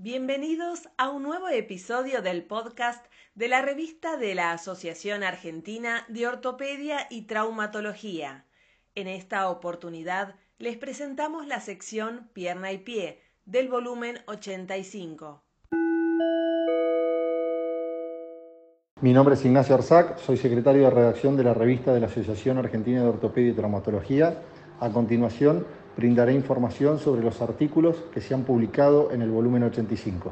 Bienvenidos a un nuevo episodio del podcast de la revista de la Asociación Argentina de Ortopedia y Traumatología. En esta oportunidad les presentamos la sección Pierna y Pie del volumen 85. Mi nombre es Ignacio Arzac, soy secretario de redacción de la revista de la Asociación Argentina de Ortopedia y Traumatología. A continuación, brindaré información sobre los artículos que se han publicado en el volumen 85.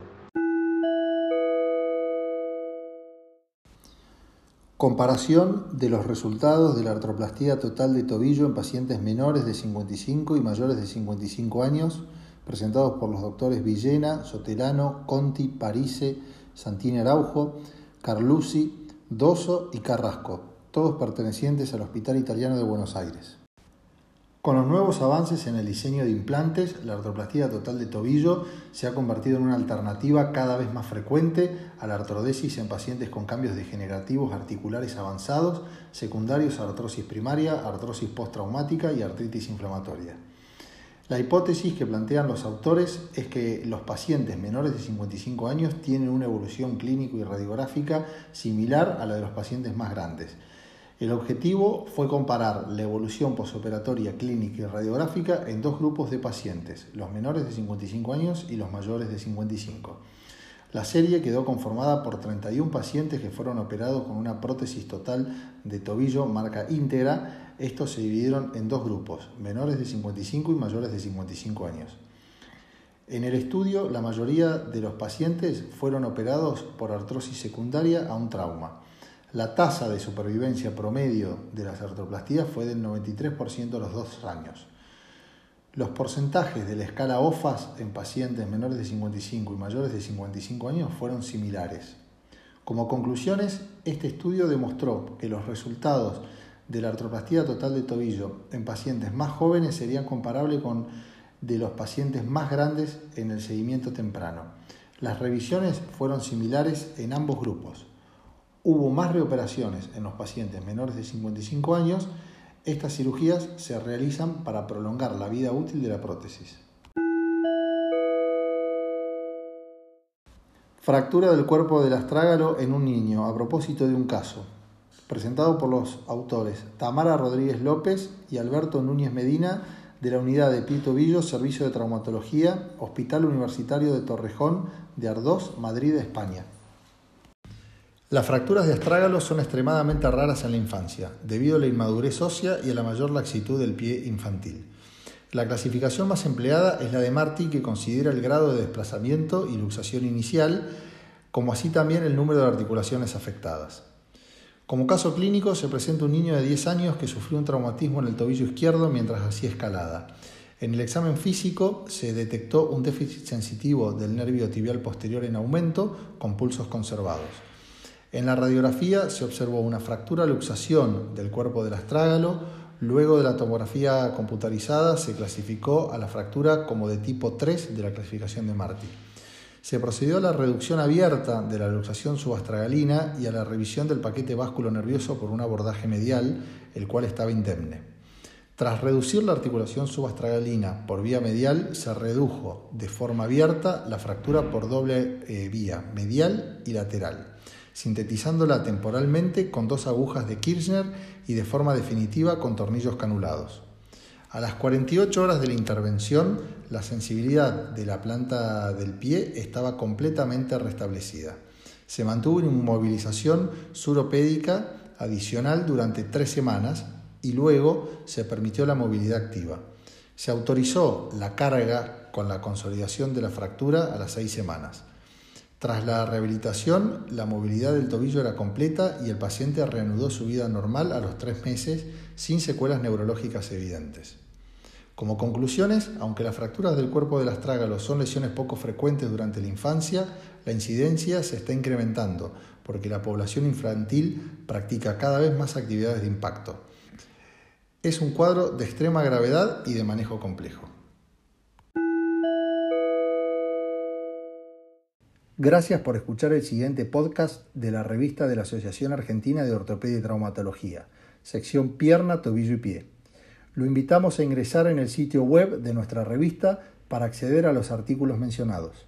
Comparación de los resultados de la artroplastía total de tobillo en pacientes menores de 55 y mayores de 55 años, presentados por los doctores Villena, Sotelano, Conti, Parise, Santini Araujo, Carlucci, Doso y Carrasco, todos pertenecientes al Hospital Italiano de Buenos Aires. Con los nuevos avances en el diseño de implantes, la artroplastía total de tobillo se ha convertido en una alternativa cada vez más frecuente a la artrodesis en pacientes con cambios degenerativos articulares avanzados, secundarios a artrosis primaria, artrosis postraumática y artritis inflamatoria. La hipótesis que plantean los autores es que los pacientes menores de 55 años tienen una evolución clínico y radiográfica similar a la de los pacientes más grandes el objetivo fue comparar la evolución posoperatoria clínica y radiográfica en dos grupos de pacientes, los menores de 55 años y los mayores de 55. La serie quedó conformada por 31 pacientes que fueron operados con una prótesis total de tobillo marca íntegra. Estos se dividieron en dos grupos, menores de 55 y mayores de 55 años. En el estudio, la mayoría de los pacientes fueron operados por artrosis secundaria a un trauma. La tasa de supervivencia promedio de las artroplastías fue del 93% a los dos años. Los porcentajes de la escala OFAS en pacientes menores de 55 y mayores de 55 años fueron similares. Como conclusiones, este estudio demostró que los resultados de la artroplastía total de tobillo en pacientes más jóvenes serían comparables con de los pacientes más grandes en el seguimiento temprano. Las revisiones fueron similares en ambos grupos hubo más reoperaciones en los pacientes menores de 55 años, estas cirugías se realizan para prolongar la vida útil de la prótesis. Fractura del cuerpo del astrágalo en un niño, a propósito de un caso, presentado por los autores Tamara Rodríguez López y Alberto Núñez Medina de la unidad de Pito Villo, Servicio de Traumatología, Hospital Universitario de Torrejón de Ardós, Madrid, España. Las fracturas de astrágalo son extremadamente raras en la infancia, debido a la inmadurez ósea y a la mayor laxitud del pie infantil. La clasificación más empleada es la de Marty, que considera el grado de desplazamiento y luxación inicial, como así también el número de articulaciones afectadas. Como caso clínico se presenta un niño de 10 años que sufrió un traumatismo en el tobillo izquierdo mientras hacía escalada. En el examen físico se detectó un déficit sensitivo del nervio tibial posterior en aumento con pulsos conservados. En la radiografía se observó una fractura luxación del cuerpo del astrágalo. Luego de la tomografía computarizada se clasificó a la fractura como de tipo 3 de la clasificación de Marty. Se procedió a la reducción abierta de la luxación subastragalina y a la revisión del paquete básculo nervioso por un abordaje medial, el cual estaba indemne. Tras reducir la articulación subastragalina por vía medial, se redujo de forma abierta la fractura por doble eh, vía, medial y lateral sintetizándola temporalmente con dos agujas de Kirchner y de forma definitiva con tornillos canulados. A las 48 horas de la intervención, la sensibilidad de la planta del pie estaba completamente restablecida. Se mantuvo una inmovilización suropédica adicional durante tres semanas y luego se permitió la movilidad activa. Se autorizó la carga con la consolidación de la fractura a las seis semanas. Tras la rehabilitación, la movilidad del tobillo era completa y el paciente reanudó su vida normal a los tres meses sin secuelas neurológicas evidentes. Como conclusiones, aunque las fracturas del cuerpo del astrágalo son lesiones poco frecuentes durante la infancia, la incidencia se está incrementando porque la población infantil practica cada vez más actividades de impacto. Es un cuadro de extrema gravedad y de manejo complejo. Gracias por escuchar el siguiente podcast de la revista de la Asociación Argentina de Ortopedia y Traumatología, sección Pierna, Tobillo y Pie. Lo invitamos a ingresar en el sitio web de nuestra revista para acceder a los artículos mencionados.